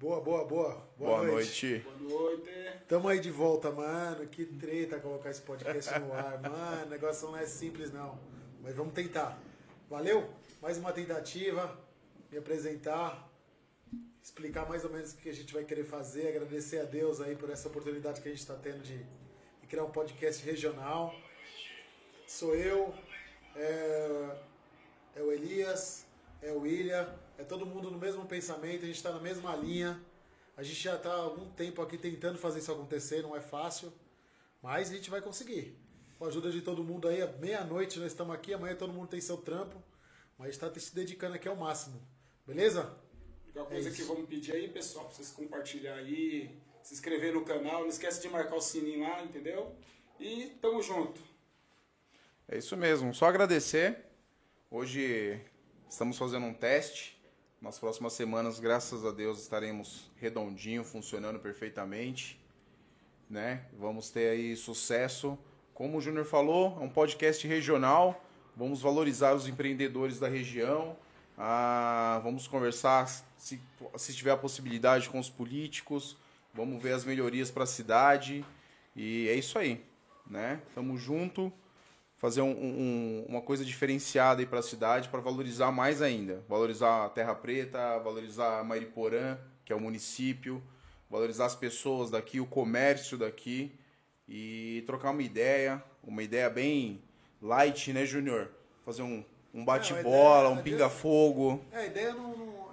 Boa, boa, boa. Boa, noite. Boa noite. Tamo aí de volta, mano. Que treta colocar esse podcast no ar. Mano, o negócio não é simples, não. Mas vamos tentar. Valeu? Mais uma tentativa. Me apresentar. Explicar mais ou menos o que a gente vai querer fazer. Agradecer a Deus aí por essa oportunidade que a gente está tendo de, de criar um podcast regional. Sou eu, é, é o Elias, é o William, é todo mundo no mesmo pensamento, a gente está na mesma linha. A gente já está há algum tempo aqui tentando fazer isso acontecer, não é fácil, mas a gente vai conseguir. Com a ajuda de todo mundo aí, meia-noite nós estamos aqui, amanhã todo mundo tem seu trampo, mas está se dedicando aqui ao máximo. Beleza? Qualquer coisa É que vamos pedir aí, pessoal, pra vocês compartilhar aí, se inscrever no canal, não esquece de marcar o sininho lá, entendeu? E tamo junto. É isso mesmo, só agradecer. Hoje estamos fazendo um teste. Nas próximas semanas, graças a Deus, estaremos redondinho, funcionando perfeitamente. Né? Vamos ter aí sucesso. Como o Júnior falou, é um podcast regional. Vamos valorizar os empreendedores da região. Ah, vamos conversar, se, se tiver a possibilidade, com os políticos. Vamos ver as melhorias para a cidade. E é isso aí. Né? Tamo junto fazer um- um- uma coisa diferenciada aí para a cidade para valorizar mais ainda. Valorizar a Terra Preta, valorizar Mariporã, que é o município, valorizar as pessoas daqui, o comércio daqui e trocar uma ideia, uma ideia bem light, né, Júnior? Fazer um, um bate-bola, um pinga-fogo. É, a ideia não, não-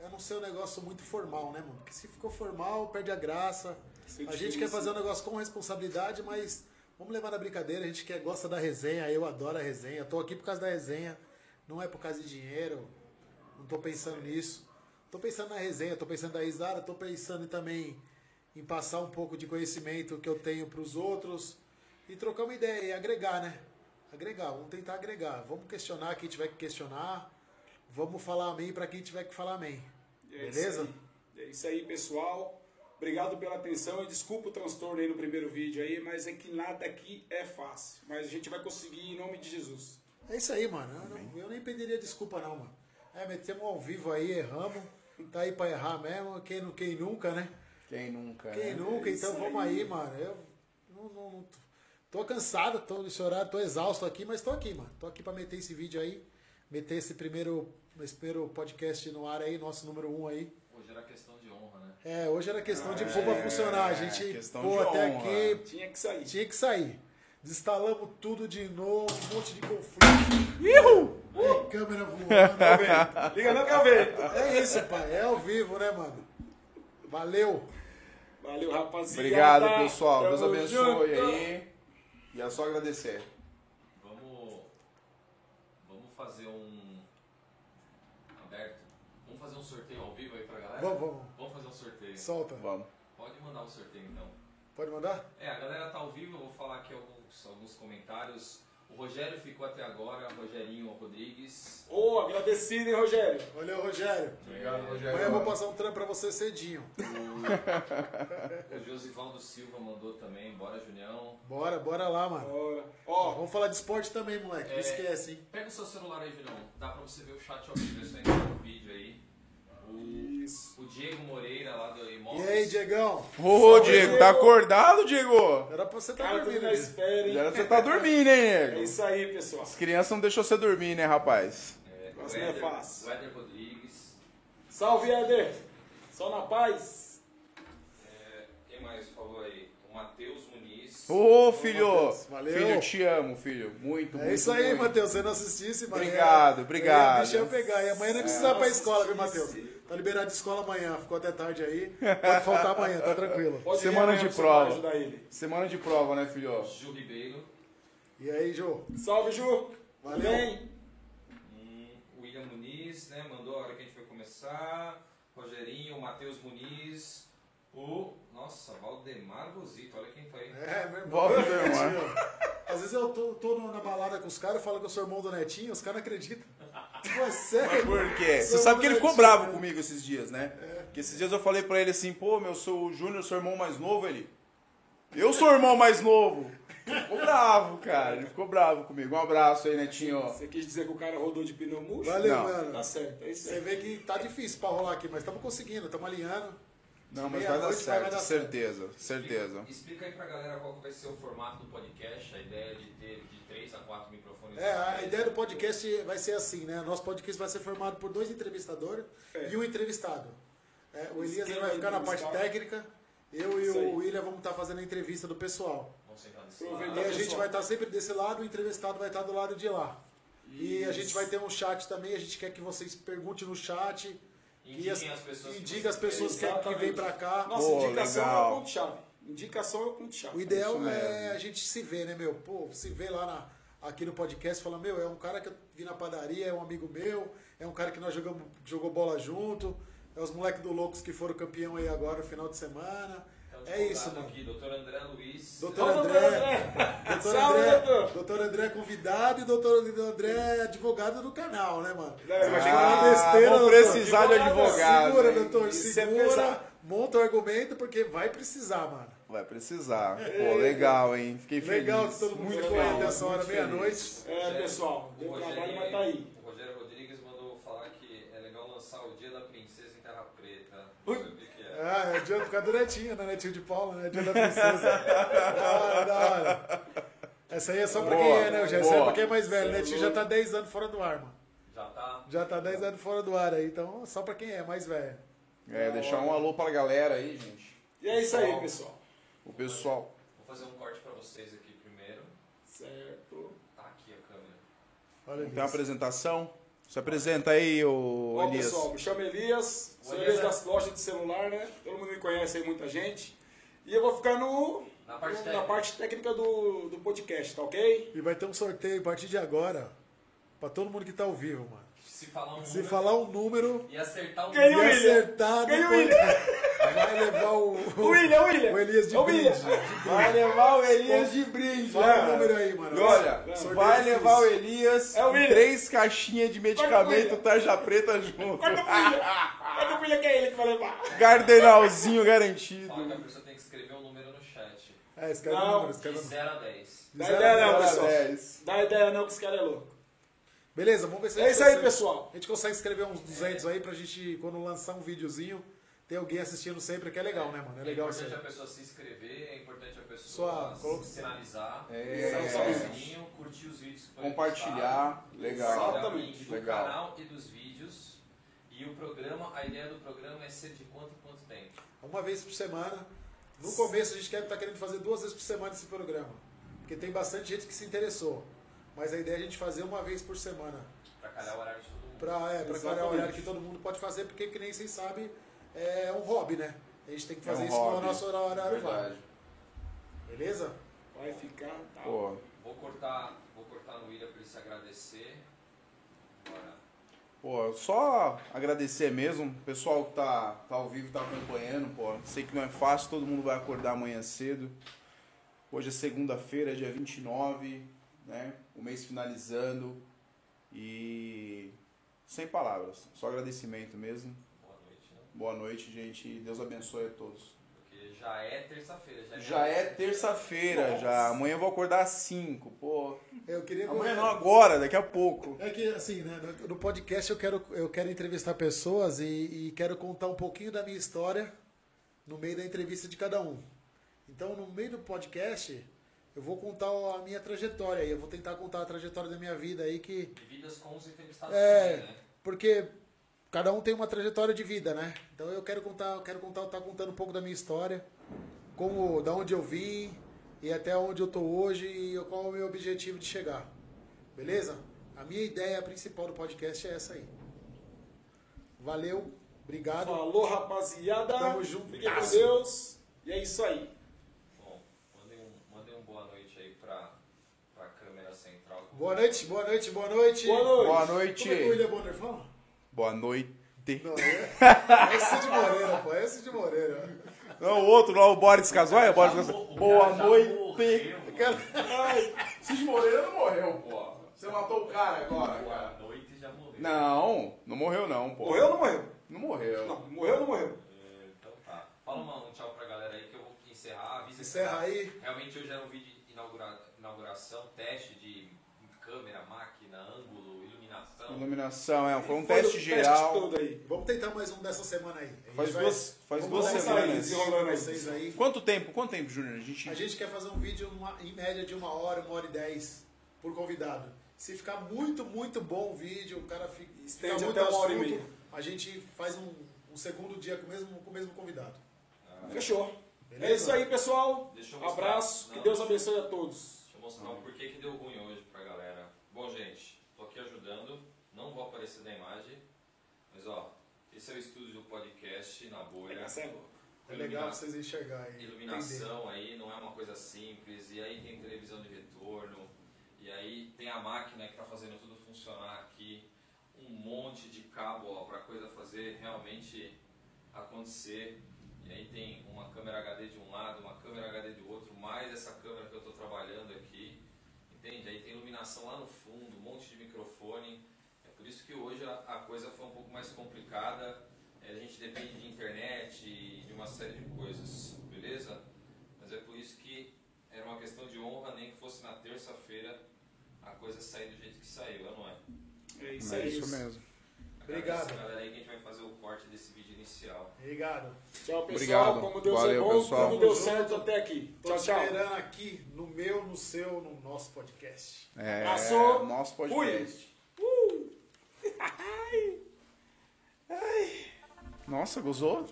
é, é não ser um negócio muito formal, né, mano? Porque se ficou formal, perde a graça. É a gente quer fazer um negócio com responsabilidade, mas vamos levar na brincadeira. A gente quer, gosta da resenha, eu adoro a resenha. Tô aqui por causa da resenha, não é por causa de dinheiro. Não tô pensando nisso. Tô pensando na resenha, tô pensando na risada, tô pensando também em passar um pouco de conhecimento que eu tenho para os outros e trocar uma ideia e agregar, né? Agregar, vamos tentar agregar. Vamos questionar quem tiver que questionar. Vamos falar amém para quem tiver que falar amém. É Beleza? Isso. É isso aí, pessoal. Obrigado pela atenção e desculpa o transtorno aí no primeiro vídeo aí, mas é que nada aqui é fácil. Mas a gente vai conseguir em nome de Jesus. É isso aí, mano. Eu, não- eu nem pediria desculpa, não, mano. É, metemos ao vivo aí, erramos. Tá aí pra errar mesmo. Quem, quem nunca, né? Quem nunca, Quem né? nunca, É então vamos aí. aí, mano. Eu não, não- não- tô cansado, tô nesse horário, tô exausto aqui, mas tô aqui, mano. Tô aqui pra meter esse vídeo aí, meter esse primeiro, esse primeiro podcast no ar aí, nosso número um aí. Hoje era questão de honra, né? É, hoje era questão de Ah, pôr pra é, funcionar. A gente, questão pô, de até honra. aqui, Tinha que sair. tinha que sair. Desinstalamos tudo de novo, um monte de conflito. Ihu! É, câmera voando. Liga não que eu vejo. É isso, pai. É ao vivo, né, mano? Valeu. Valeu, rapaziada. Obrigado, pessoal. Deus Tamo abençoe junto. aí. E é só agradecer. Vamos. Vamos fazer um. Aberto. Vamos fazer um sorteio ao vivo aí pra galera? Vamos, vamos. Vamos fazer um sorteio. Solta. Vamos. Pode mandar o sorteio então. Pode mandar? É, a galera tá ao vivo, eu vou falar aqui alguns, alguns comentários. O Rogério ficou até agora, Rogerinho Rodrigues. Ô, agradecido, hein, Rogério? Valeu, Rogério. Obrigado, Amanhã eu vou passar um trampo pra você cedinho. O Josivaldo Silva mandou também, bora Junião. Bora, bora lá, mano. Bora. Ó, Ó, vamos falar de esporte também, moleque. Não É. esquece, hein? Pega o seu celular aí, Junião. Dá pra você ver o chat ao vivo, é só entrar no vídeo aí. O, isso. o Diego Moreira lá do E Imóveis. aí, Diegão? Ô, Diego, tá acordado, Diego? Era pra você estar tudo dormindo. na né? espera, hein? Já você tá dormindo, hein, É nego? isso aí, pessoal. As crianças não deixou você dormir, né, rapaz? É, Nossa, o não é fácil. Rodrigues. Salve, Éder. Só na paz. É, quem mais falou aí? O Matheus Muniz. Ô, filho! Matheus, valeu. Filho, te amo, filho. Muito, muito, É isso aí, muito. Matheus. Você não assistisse, mano. Obrigado, É, obrigado. É, deixa eu pegar. E amanhã não precisa ir pra Nossa, escola, viu. Matheus? Tá liberado de escola amanhã. Ficou até tarde aí. Pode faltar amanhã, tá tranquilo. Pode Semana de prova. Semana de prova, né, filho? Ju Ribeiro. E aí, Jô? Salve, Ju. Valeu. Bem? Hum, William Muniz, né? Mandou a hora que a gente vai começar. Rogerinho, Matheus Muniz. O. Nossa, Valdemar Rosito, olha quem tá aí. É, meu irmão. Netinho. Às vezes eu tô, tô na balada com os caras, falo que eu sou irmão do Netinho, os caras não acreditam. Pô, é sério? Por quê? Você Sou sabe que ele ficou Netinho, bravo né? comigo esses dias, né? Porque esses dias eu falei pra ele assim, pô, meu, sou o Júnior, seu irmão mais novo, ele. Eu sou o irmão mais novo. Ficou bravo, cara. Ele ficou bravo comigo. Um abraço aí, Netinho. Você quis dizer que o cara rodou de pneu murcho? Valeu, Não. mano. Tá certo, é isso Você aí. vê que tá difícil pra rolar aqui, mas estamos conseguindo, estamos alinhando. Não, mas vai dar Meia-noite vai certo, dar certeza, certeza. Explica aí pra galera qual que vai ser o formato do podcast, a ideia de ter de 3 a 4 microfones. É, a ideia do podcast vai ser assim, né? Nosso podcast vai ser formado por dois entrevistadores É. e um entrevistado. É, o Elias vai ficar na parte técnica, eu e Isso o William vamos estar fazendo a entrevista do pessoal. E a Tá, gente vai estar sempre desse lado, o entrevistado vai estar do lado de lá. E a gente vai ter um chat também, a gente quer que vocês perguntem no chat. Indiquem e as- as pessoas que indica as pessoas que, que Exatamente. vêm pra cá. Nossa, Pô, indicação legal. é o ponto-chave. Indicação é o ponto-chave. O ideal mesmo. é a gente se ver, né, meu? Pô, se ver lá na- aqui no podcast e falar, meu, é um cara que eu vi na padaria, é um amigo meu, é um cara que nós jogamos, jogou bola junto, é os moleques do Loucos que foram campeão aí agora no final de semana. Então, É isso, mano. Aqui, doutor André Luiz. Doutor André. Doutor Salve, André, doutor. doutor André é convidado e doutor André é advogado do canal, né, mano? É, mas vai falar Ah, besteira, vou doutor. precisar de advogado. Segura, hein? doutor, Isso é segura, monta o argumento, porque vai precisar, mano. Vai precisar. Pô, legal, hein? Fiquei feliz. Legal que todo mundo Muito ficou aí até essa hora, meia-noite. É, pessoal, O deu trabalho, mas tá aí. o Rogério Rodrigues mandou falar que é legal lançar o Dia da Princesa em Terra Preta. Não é. Ah, é dia por causa do netinho, né? Netinho de Paula, né? Dia da princesa. da hora, da hora. Essa aí é só pra quem Boa, é, né? Essa é boa. pra quem é mais velho. Netinho já tá 10 anos fora do ar, mano. Já tá. Já tá 10 anos fora do ar aí, então só pra quem é mais velho. É, deixar um alô pra galera aí, gente. E é isso aí, pessoal. O pessoal. Vou fazer um corte pra vocês aqui primeiro. Certo. Tá aqui a câmera. Olha Tem uma apresentação? Se apresenta aí, ô Ó, Elias. pessoal, me chamo Elias, sou O Elias Elias é- das lojas de celular, né? Todo mundo me conhece aí, muita gente. E eu vou ficar no, Na parte técnica. na parte técnica do, do podcast, tá ok? E vai ter um sorteio a partir de agora pra todo mundo que tá ao vivo, mano. Se falar um Se número falar um número e acertar o e número. William. acertar, depois William. vai levar o, O William, o William. o Elias de Ô, brinde. William. Vai levar o Elias de brinde. Fala o número aí, mano. E olha, Sorteio vai difícil. levar o Elias É o William. três caixinhas de medicamento tarja preta junto. Corta o William. Corta o William que é ele que vai levar. Gardenalzinho garantido. Fala escrever um número no chat. É, escreve o Não, número, De escreve o número. 0 a 10. Dá ideia não, Zero a pessoal. dez. Dá ideia não que esse cara é louco. Beleza, vamos ver se a É gente isso aí, consegue- pessoal. A gente consegue escrever uns 200 aí pra gente, quando lançar um videozinho, ter alguém assistindo sempre, que é legal, né, mano? É legal isso importante aí. a pessoa se inscrever, é importante a pessoa Só coloca- sinalizar, É. salvar o sininho, curtir os vídeos que forem Compartilhar, postados, legal. o Exatamente. link do Legal. canal e dos vídeos. E o programa, a ideia do programa é ser de quanto em quanto tempo? Uma vez por semana. No começo a gente quer estar querendo fazer duas vezes por semana esse programa. Porque tem bastante gente que se interessou. Mas a ideia é a gente fazer uma vez por semana. Pra calhar o horário de todo mundo. Pra, é, pra clarear o horário que todo mundo pode fazer, porque que nem vocês sabem, é um hobby, né? A gente tem que É fazer um isso hobby. no nosso horário vago. Beleza? Vai ficar. Tá. Pô, Vou cortar, vou cortar no William pra ele se agradecer. Pô, só agradecer mesmo, o pessoal que tá, tá ao vivo, tá acompanhando, pô. Sei que não é fácil, todo mundo vai acordar amanhã cedo. Hoje é segunda-feira, dia 29, né? O mês finalizando. E sem palavras, só agradecimento mesmo. Boa noite, né? Boa noite, gente. e Deus abençoe a todos. Já é terça-feira. Já, Já é terça-feira, já. Amanhã eu vou acordar às 5, pô. Eu queria Amanhã não, agora, daqui a pouco. É que, assim, né, no- no podcast eu quero, eu quero entrevistar pessoas e, e quero contar um pouquinho da minha história no meio da entrevista de cada um. Então, no meio do podcast, eu vou contar a minha trajetória aí. Eu vou tentar contar a trajetória da minha vida aí, que. Vividas com os entrevistados É, também, né? porque cada um tem uma trajetória de vida, né? Então eu quero contar, eu quero contar, tá contando um pouco da minha história, como, da onde eu vim e até onde eu tô hoje e qual é o meu objetivo de chegar. Beleza? A minha ideia principal do podcast é essa aí. Valeu, obrigado. Falou, rapaziada. Tamo junto. Fiquem com Deus. E é isso aí. Bom, mandem um, um boa noite aí pra, pra câmera central. Boa noite, boa noite, boa noite. Boa noite. Boa noite. Como é que o William Bonner fala? Boa noite. Não, é, é esse de Moreira, pô, é esse de Moreira. Não, o outro lá, o Boris Casoy, o Boris Casoy. O cara Boa noite. morreu, Aquela- Cid Moreira não morreu, pô. Você matou o cara agora, boa noite já morreu. Não, não morreu não, pô. Morreu ou não morreu? Não morreu. Não, morreu ou não morreu? É, Então tá. Fala um tchau pra galera aí que eu vou encerrar. Avisa que Encerra aí. Realmente hoje era um vídeo de inaugura- inauguração, teste de câmera, máquina, ângulo, iluminação. É, foi um Foi teste geral. todo aí. Vamos tentar mais um dessa semana aí. Faz duas- faz duas semanas. vocês aí. Quanto tempo? Quanto tempo, Júnior? A gente... A gente quer fazer um vídeo numa- em média de uma hora, uma hora e dez por convidado. Se ficar muito, muito bom o vídeo, o cara fica, Estende fica muito até uma hora e meia. a gente faz um, um segundo dia com o mesmo, com o mesmo convidado. Fechou. Beleza? É isso aí, pessoal. Deixa eu mostrar. Abraço. Que Não. Deus abençoe a todos. Deixa eu mostrar o porquê que deu ruim hoje pra galera. Bom, gente, tô aqui ajudando, não vou aparecer na imagem, mas ó, esse é o estúdio do podcast na bolha. Essa é. É legal pra vocês enxergarem. entender. Iluminação aí não é uma coisa simples, e aí tem televisão de retorno, e aí tem a máquina que está fazendo tudo funcionar aqui, um monte de cabo para a coisa fazer realmente acontecer. E aí tem uma câmera HD de um lado, uma câmera HD do outro, mais essa câmera que eu estou trabalhando aqui, entende? Aí tem iluminação lá no fundo, um monte de microfone. É que hoje a, a coisa foi um pouco mais complicada. É, A gente depende de internet e de uma série de coisas, beleza? Mas é por isso que era uma questão de honra, nem que fosse na terça-feira a coisa sair do jeito que saiu, não é? É isso É aí. isso mesmo. Obrigado. Galera aí que a gente vai fazer o corte desse vídeo inicial. Obrigado. Tchau, pessoal. Obrigado. Como Deus Valeu, é bom, pessoal. tudo deu certo até aqui. Tô Tchau, tchau. esperando aqui no meu, no seu, no nosso podcast. É, Passou. nosso podcast. Fui. Nossa, gozou?